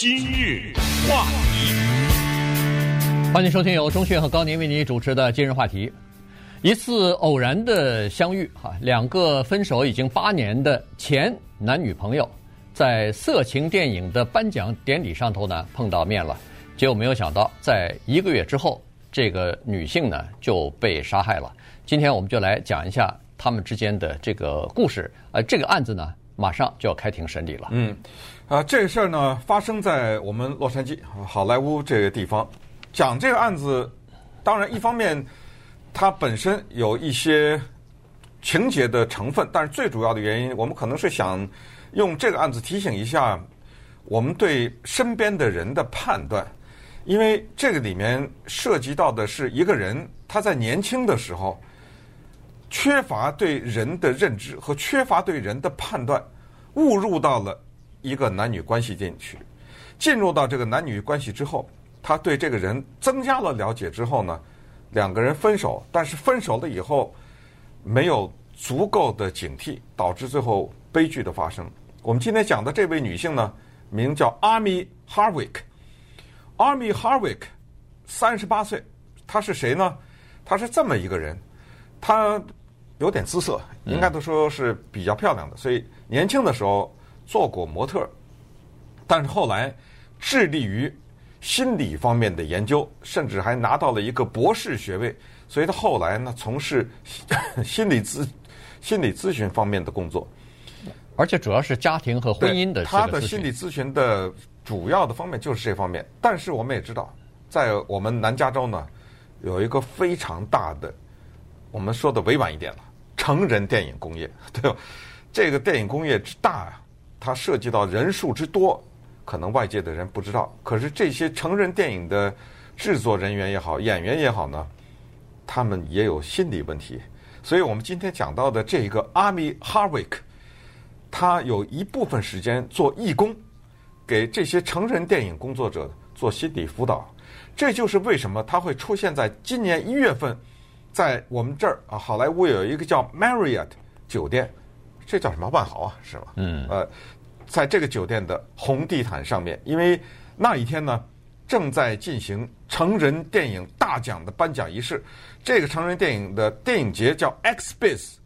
今日话题，欢迎收听由钟迅和高宁为您主持的今日话题。一次偶然的相遇，哈，两个分手已经八年的前男女朋友，在色情电影的颁奖典礼上头呢碰到面了。结果没有想到，在一个月之后，这个女性呢就被杀害了。今天我们就来讲一下他们之间的这个故事。呃，这个案子呢马上就要开庭审理了。嗯，啊，这个事儿呢发生在我们洛杉矶好莱坞这个地方。讲这个案子，当然一方面。它本身有一些情节的成分，但是最主要的原因，我们可能是想用这个案子提醒一下我们对身边的人的判断，因为这个里面涉及到的是一个人他在年轻的时候缺乏对人的认知和缺乏对人的判断，误入到了一个男女关系进去，进入到这个男女关系之后，他对这个人增加了了解之后呢，两个人分手，但是分手了以后没有足够的警惕，导致最后悲剧的发生。我们今天讲的这位女性呢，名叫 Amy Harwick。Amy Harwick 三十八岁，她是谁呢？她是这么一个人，她有点姿色，应该都说是比较漂亮的，所以年轻的时候做过模特，但是后来致力于。心理方面的研究，甚至还拿到了一个博士学位，所以他后来呢从事 心理咨心理咨询方面的工作，而且主要是家庭和婚姻的。他的心理咨询的主要的方面就是这方面。但是我们也知道，在我们南加州呢，有一个非常大的，我们说的委婉一点了，成人电影工业，对吧？这个电影工业之大啊，它涉及到人数之多。可能外界的人不知道，可是这些成人电影的制作人员也好，演员也好呢，他们也有心理问题。所以我们今天讲到的这个 Amy Harwick，他有一部分时间做义工，给这些成人电影工作者做心理辅导。这就是为什么他会出现在今年一月份，在我们这儿啊，好莱坞有一个叫 Marriott 酒店，这叫什么万豪啊，是吧？嗯，呃。在这个酒店的红地毯上面，因为那一天呢，正在进行成人电影大奖的颁奖仪式。这个成人电影的电影节叫 XBiz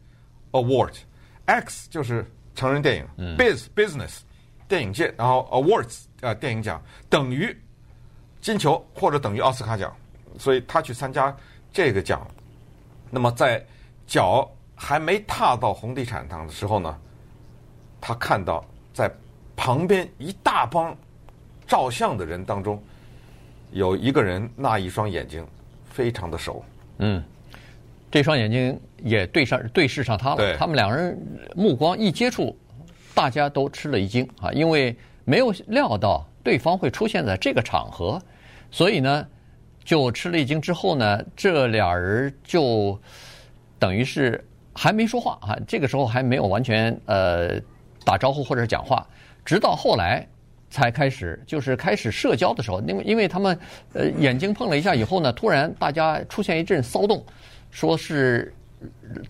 Award，X 就是成人电影、嗯、，Biz Business 电影界，然后 Awards 啊、呃、电影奖等于金球或者等于奥斯卡奖，所以他去参加这个奖。那么在脚还没踏到红地毯上的时候呢，他看到。在旁边一大帮照相的人当中，有一个人那一双眼睛非常的熟，嗯，这双眼睛也对上对视上他了。对，他们两人目光一接触，大家都吃了一惊啊，因为没有料到对方会出现在这个场合，所以呢，就吃了一惊。之后呢，这俩人就等于是还没说话啊，这个时候还没有完全呃。打招呼或者讲话，直到后来才开始，就是开始社交的时候，因为因为他们呃眼睛碰了一下以后呢，突然大家出现一阵骚动，说是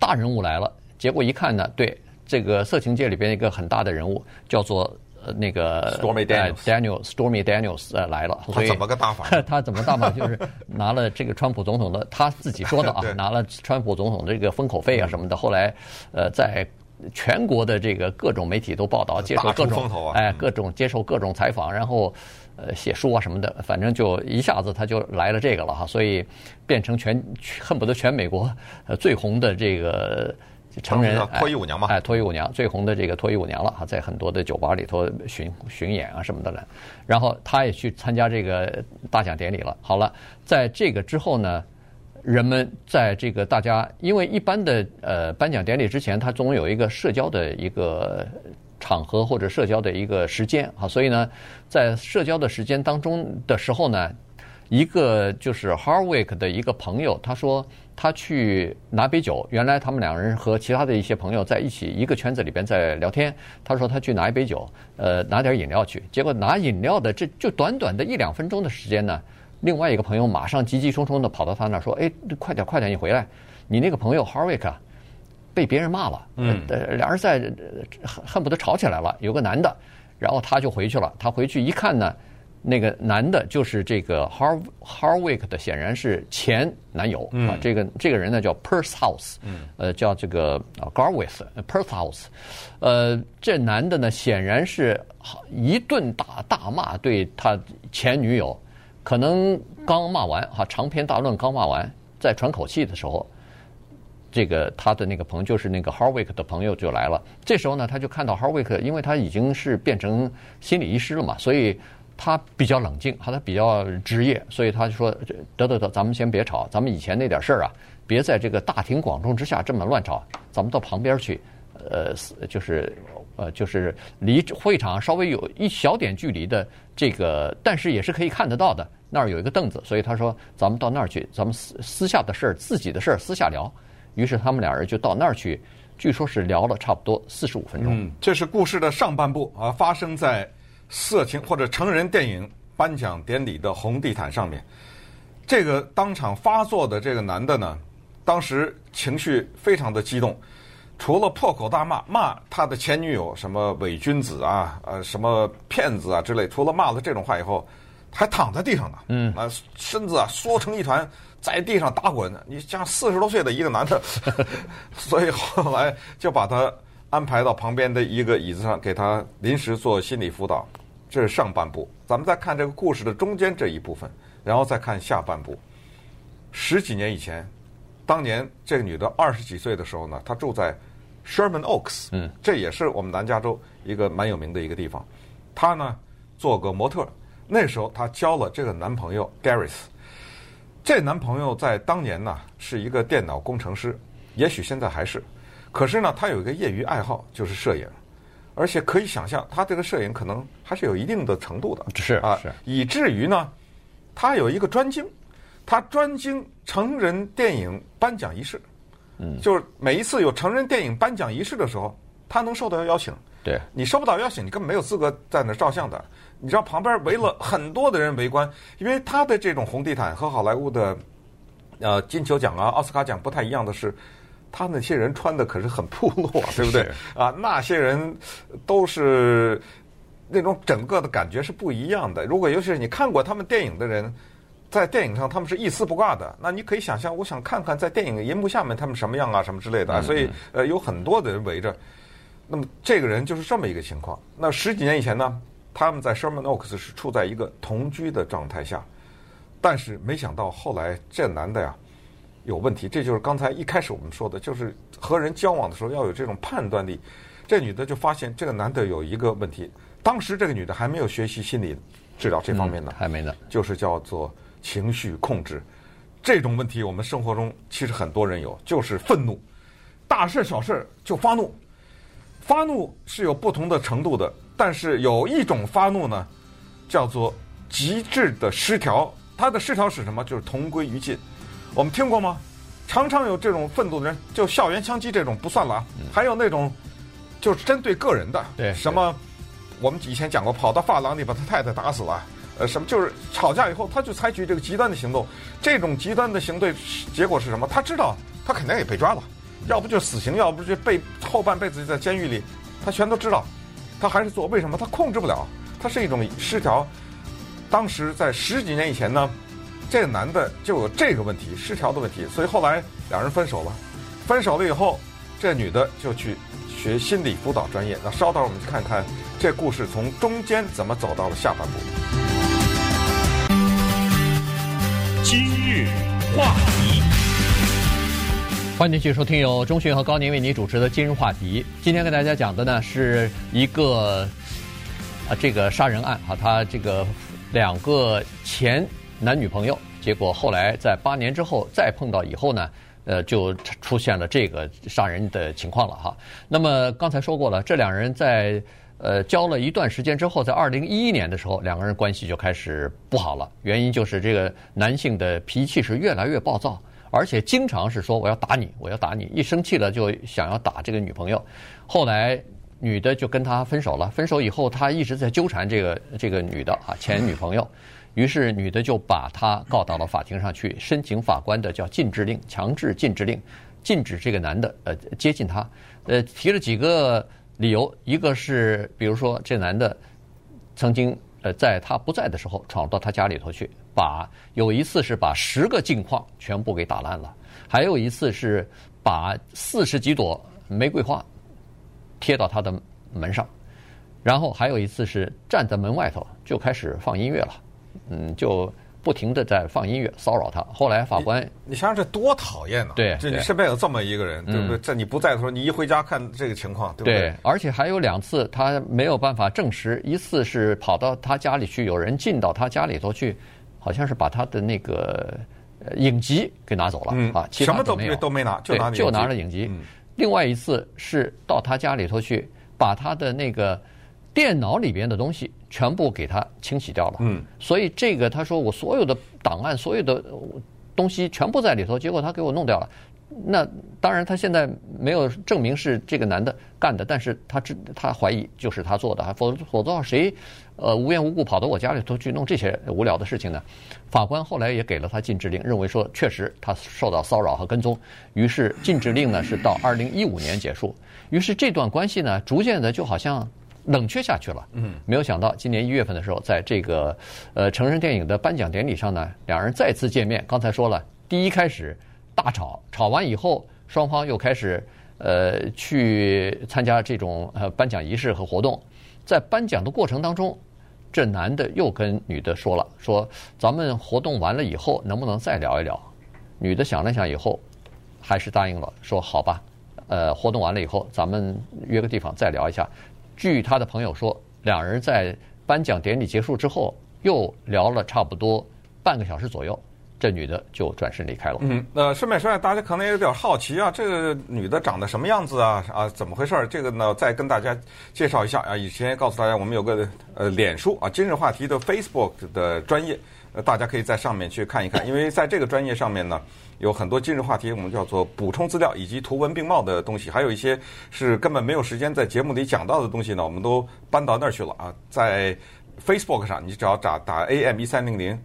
大人物来了。结果一看呢，对这个色情界里边一个很大的人物叫做那个 Stormy Daniels Stormy Daniels 呃来了。他怎么个大法？他怎么大法？就是拿了这个川普总统的，他自己说的啊，拿了川普总统的这个封口费啊什么的。后来呃在。全国的这个各种媒体都报道，接受各种哎各种接受各种采访，然后呃写书啊什么的，反正就一下子他就来了这个了哈，所以变成全恨不得全美国呃最红的这个成人脱衣舞娘嘛，哎脱衣舞娘最红的这个脱衣舞娘了哈，在很多的酒吧里头巡巡演啊什么的了，然后他也去参加这个大奖典礼了。好了，在这个之后呢。人们在这个大家，因为一般的呃颁奖典礼之前，他总有一个社交的一个场合或者社交的一个时间啊，所以呢，在社交的时间当中的时候呢，一个就是 Harwick 的一个朋友，他说他去拿杯酒，原来他们两人和其他的一些朋友在一起一个圈子里边在聊天，他说他去拿一杯酒，呃，拿点饮料去，结果拿饮料的这就短短的一两分钟的时间呢。另外一个朋友马上急急匆匆地跑到他那儿说：“哎，快点，快点，你回来！你那个朋友 Harwick 被别人骂了，嗯，俩人在恨恨不得吵起来了。有个男的，然后他就回去了。他回去一看呢，那个男的就是这个 Har Harwick 的，显然是前男友、嗯、啊。这个这个人呢叫 Perth House，呃，叫这个啊 Garwith Perthouse，呃，这男的呢显然是一顿大大骂对他前女友，可能刚骂完哈、啊，长篇大论刚骂完，在喘口气的时候，这个他的那个朋友就是那个 Harwick 的朋友就来了。这时候呢，他就看到 Harwick，因为他已经是变成心理医师了嘛，所以。他比较冷静，他比较职业，所以他就说：“得得得，咱们先别吵，咱们以前那点事儿啊，别在这个大庭广众之下这么乱吵，咱们到旁边去，呃，就是呃，就是离会场稍微有一小点距离的这个，但是也是可以看得到的。那儿有一个凳子，所以他说咱们到那儿去，咱们私私下的事儿，自己的事儿私下聊。于是他们俩人就到那儿去，据说是聊了差不多四十五分钟。嗯，这是故事的上半部啊，发生在。色情或者成人电影颁奖典礼的红地毯上面，这个当场发作的这个男的呢，当时情绪非常的激动，除了破口大骂骂他的前女友什么伪君子啊，呃什么骗子啊之类，除了骂了这种话以后，还躺在地上呢，嗯，啊身子啊缩成一团，在地上打滚。你像四十多岁的一个男的，所以后来就把他。安排到旁边的一个椅子上，给他临时做心理辅导。这是上半部，咱们再看这个故事的中间这一部分，然后再看下半部。十几年以前，当年这个女的二十几岁的时候呢，她住在 Sherman Oaks，嗯，这也是我们南加州一个蛮有名的一个地方。她呢做个模特，那时候她交了这个男朋友 Garris。这男朋友在当年呢是一个电脑工程师，也许现在还是。可是呢，他有一个业余爱好，就是摄影，而且可以想象，他这个摄影可能还是有一定的程度的，是啊，是，以至于呢，他有一个专精，他专精成人电影颁奖仪式，嗯，就是每一次有成人电影颁奖仪式的时候，他能受到邀请，对，你收不到邀请，你根本没有资格在那照相的。你知道旁边围了很多的人围观，因为他的这种红地毯和好莱坞的呃金球奖啊、奥斯卡奖不太一样的是。他那些人穿的可是很破落啊，对不对？啊，那些人都是那种整个的感觉是不一样的。如果尤其是你看过他们电影的人，在电影上他们是一丝不挂的，那你可以想象，我想看看在电影银幕下面他们什么样啊，什么之类的。所以呃，有很多的人围着。那么这个人就是这么一个情况。那十几年以前呢，他们在 Sherman Oaks 是处在一个同居的状态下，但是没想到后来这男的呀。有问题，这就是刚才一开始我们说的，就是和人交往的时候要有这种判断力。这女的就发现这个男的有一个问题，当时这个女的还没有学习心理治疗这方面的，还没呢，就是叫做情绪控制。这种问题我们生活中其实很多人有，就是愤怒，大事小事就发怒。发怒是有不同的程度的，但是有一种发怒呢，叫做极致的失调。它的失调是什么？就是同归于尽。我们听过吗？常常有这种愤怒的人，就校园枪击这种不算了啊。还有那种，就是针对个人的，对什么，我们以前讲过，跑到发廊里把他太太打死了，呃，什么就是吵架以后他就采取这个极端的行动。这种极端的行动结果是什么？他知道他肯定也被抓了，要不就死刑，要不就被后半辈子就在监狱里，他全都知道，他还是做。为什么？他控制不了，他是一种失调。当时在十几年以前呢。这个男的就有这个问题，失调的问题，所以后来两人分手了。分手了以后，这女的就去学心理辅导专业。那稍等，我们去看看这故事从中间怎么走到了下半部。今日话题，欢迎继续收听由钟迅和高宁为您主持的《今日话题》。今天跟大家讲的呢是一个啊，这个杀人案啊，他这个两个前。男女朋友，结果后来在八年之后再碰到以后呢，呃，就出现了这个杀人的情况了哈。那么刚才说过了，这两人在呃交了一段时间之后，在二零一一年的时候，两个人关系就开始不好了。原因就是这个男性的脾气是越来越暴躁，而且经常是说我要打你，我要打你，一生气了就想要打这个女朋友。后来女的就跟他分手了，分手以后他一直在纠缠这个这个女的啊，前女朋友。于是女的就把他告到了法庭上去，申请法官的叫禁制令，强制禁制令，禁止这个男的呃接近她，呃提了几个理由，一个是比如说这男的曾经呃，在他不在的时候闯到他家里头去，把有一次是把十个镜框全部给打烂了，还有一次是把四十几朵玫瑰花贴到他的门上，然后还有一次是站在门外头就开始放音乐了，嗯，就。不停的在放音乐骚扰他，后来法官，你，你想想这多讨厌呢？对，就你身边有这么一个人，对不对？在你不在的时候，你一回家看这个情况，对不对？对，而且还有两次他没有办法证实，一次是跑到他家里去，有人进到他家里头去，好像是把他的那个影集给拿走了，嗯啊，其他什么都没都没拿，就拿就拿了影集。另外一次是到他家里头去，把他的那个。电脑里边的东西全部给他清洗掉了，嗯，所以这个他说我所有的档案、所有的东西全部在里头，结果他给我弄掉了。那当然他现在没有证明是这个男的干的，但是他知他怀疑就是他做的，否否则谁呃无缘无故跑到我家里头去弄这些无聊的事情呢？法官后来也给了他禁制令，认为说确实他受到骚扰和跟踪，于是禁制令呢是到二零一五年结束，于是这段关系呢逐渐的就好像。冷却下去了。嗯，没有想到今年一月份的时候，在这个呃成人电影的颁奖典礼上呢，两人再次见面。刚才说了，第一开始大吵，吵完以后，双方又开始呃去参加这种呃颁奖仪式和活动。在颁奖的过程当中，这男的又跟女的说了，说咱们活动完了以后，能不能再聊一聊？女的想了想以后，还是答应了，说好吧，呃，活动完了以后，咱们约个地方再聊一下。据他的朋友说，两人在颁奖典礼结束之后又聊了差不多半个小时左右，这女的就转身离开了。嗯，那顺便说一下，大家可能也有点好奇啊，这个女的长得什么样子啊？啊，怎么回事？这个呢，再跟大家介绍一下啊。以前告诉大家，我们有个呃脸书啊，今日话题的 Facebook 的专业，呃，大家可以在上面去看一看，因为在这个专业上面呢。有很多今日话题，我们叫做补充资料以及图文并茂的东西，还有一些是根本没有时间在节目里讲到的东西呢，我们都搬到那儿去了啊。在 Facebook 上，你只要打打 AM 一三零零，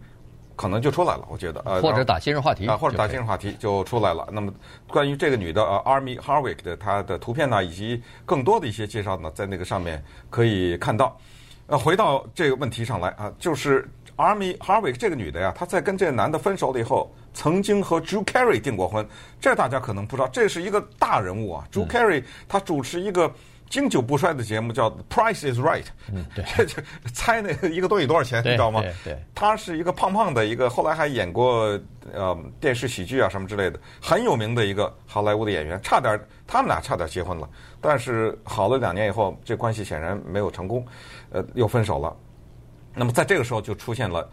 可能就出来了。我觉得，呃，或者打今日话题啊，或者打今日话题就出来了。那么关于这个女的呃 a r m y Harvick 的她的图片呢，以及更多的一些介绍呢，在那个上面可以看到。呃，回到这个问题上来啊，就是 Amy Harvey 这个女的呀，她在跟这个男的分手了以后。曾经和 Drew Carey 订过婚，这大家可能不知道，这是一个大人物啊。Drew Carey 他主持一个经久不衰的节目，叫《Price Is Right》。嗯，对，猜那个一个东西多少钱，你知道吗？对对。他是一个胖胖的一个，后来还演过呃电视喜剧啊什么之类的，很有名的一个好莱坞的演员。差点他们俩差点结婚了，但是好了两年以后，这关系显然没有成功，呃，又分手了。那么在这个时候就出现了。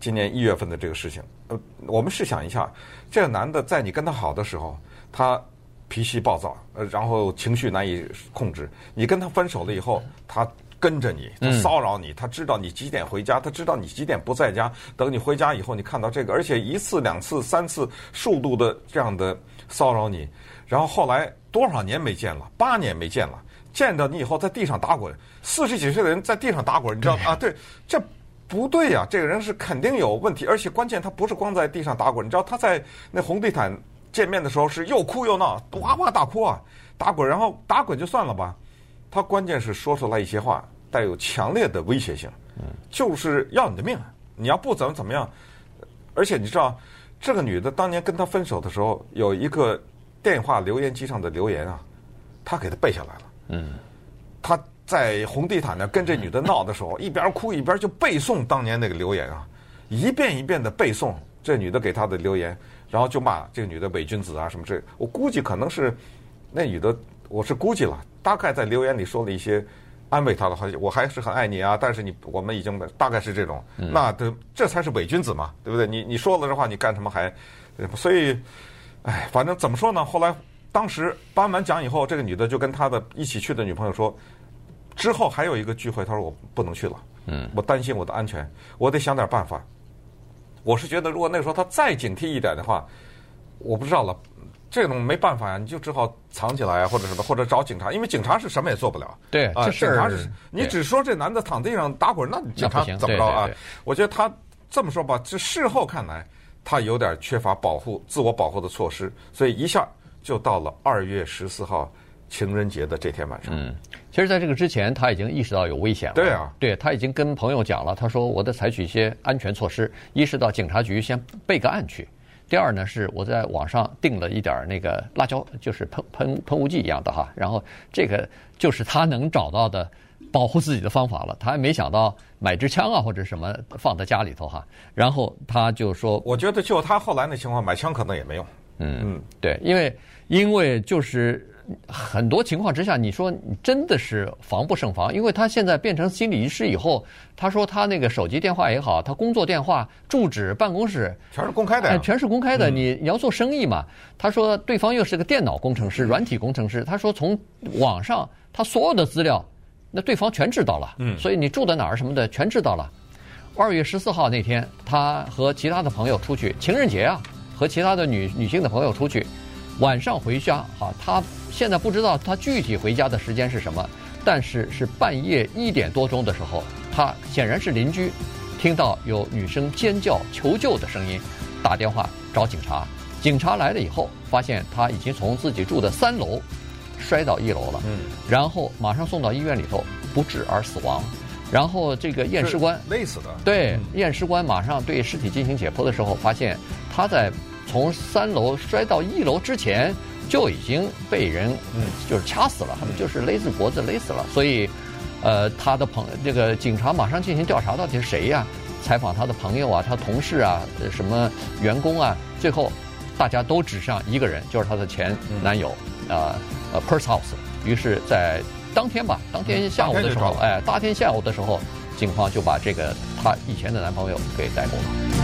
今年一月份的这个事情，呃，我们试想一下，这个男的在你跟他好的时候，他脾气暴躁，呃，然后情绪难以控制。你跟他分手了以后，他跟着你，他骚扰你，他知道你几点回家，他知道你几点不在家。等你回家以后，你看到这个，而且一次、两次、三次数度的这样的骚扰你，然后后来多少年没见了，八年没见了，见到你以后在地上打滚，四十几岁的人在地上打滚，你知道吗？啊，对，这。不对呀、啊，这个人是肯定有问题，而且关键他不是光在地上打滚，你知道他在那红地毯见面的时候是又哭又闹，哇哇大哭啊，打滚，然后打滚就算了吧，他关键是说出来一些话带有强烈的威胁性，就是要你的命，你要不怎么怎么样，而且你知道这个女的当年跟他分手的时候有一个电话留言机上的留言啊，他给他背下来了，嗯，他。在红地毯那跟这女的闹的时候，一边哭一边就背诵当年那个留言啊，一遍一遍的背诵这女的给他的留言，然后就骂这个女的伪君子啊什么之类。我估计可能是那女的，我是估计了，大概在留言里说了一些安慰他的话，我还是很爱你啊，但是你我们已经大概是这种，那的这才是伪君子嘛，对不对？你你说了这话，你干什么还？所以，哎，反正怎么说呢？后来当时颁完奖以后，这个女的就跟她的一起去的女朋友说。之后还有一个聚会，他说我不能去了，嗯，我担心我的安全，我得想点办法。我是觉得，如果那时候他再警惕一点的话，我不知道了，这种没办法呀，你就只好藏起来啊，或者什么，或者找警察，因为警察是什么也做不了。对，啊，警察是，你只说这男的躺地上打滚，那警察怎么着啊？我觉得他这么说吧，这事后看来，他有点缺乏保护、自我保护的措施，所以一下就到了二月十四号。情人节的这天晚上。嗯，其实，在这个之前，他已经意识到有危险了。对啊，对他已经跟朋友讲了，他说：“我得采取一些安全措施，一是到警察局先备个案去；第二呢，是我在网上订了一点那个辣椒，就是喷 喷喷雾剂一样的哈。然后这个就是他能找到的保护自己的方法了。他还没想到买支枪啊或者什么放在家里头哈。然后他就说：我觉得就他后来那情况，买枪可能也没用。嗯嗯，对，因为因为就是。”很多情况之下，你说你真的是防不胜防，因为他现在变成心理医师以后，他说他那个手机电话也好，他工作电话、住址、办公室全是公开的，哎，全是公开的。你你要做生意嘛？他说对方又是个电脑工程师、软体工程师，他说从网上他所有的资料，那对方全知道了。嗯，所以你住在哪儿什么的全知道了。二月十四号那天，他和其他的朋友出去，情人节啊，和其他的女女性的朋友出去。晚上回家，哈，他现在不知道他具体回家的时间是什么，但是是半夜一点多钟的时候，他显然是邻居，听到有女生尖叫求救的声音，打电话找警察。警察来了以后，发现他已经从自己住的三楼摔到一楼了，嗯，然后马上送到医院里头不治而死亡。然后这个验尸官累死的，对，验尸官马上对尸体进行解剖的时候，发现他在。从三楼摔到一楼之前就已经被人嗯就是掐死了，他们就是勒住脖子勒死了。所以，呃，他的朋这个警察马上进行调查，到底是谁呀？采访他的朋友啊，他同事啊，什么员工啊，最后大家都指向一个人，就是他的前男友啊呃，Pursehouse。于是，在当天吧，当天下午的时候，哎，当天下午的时候，警方就把这个他以前的男朋友给逮捕了。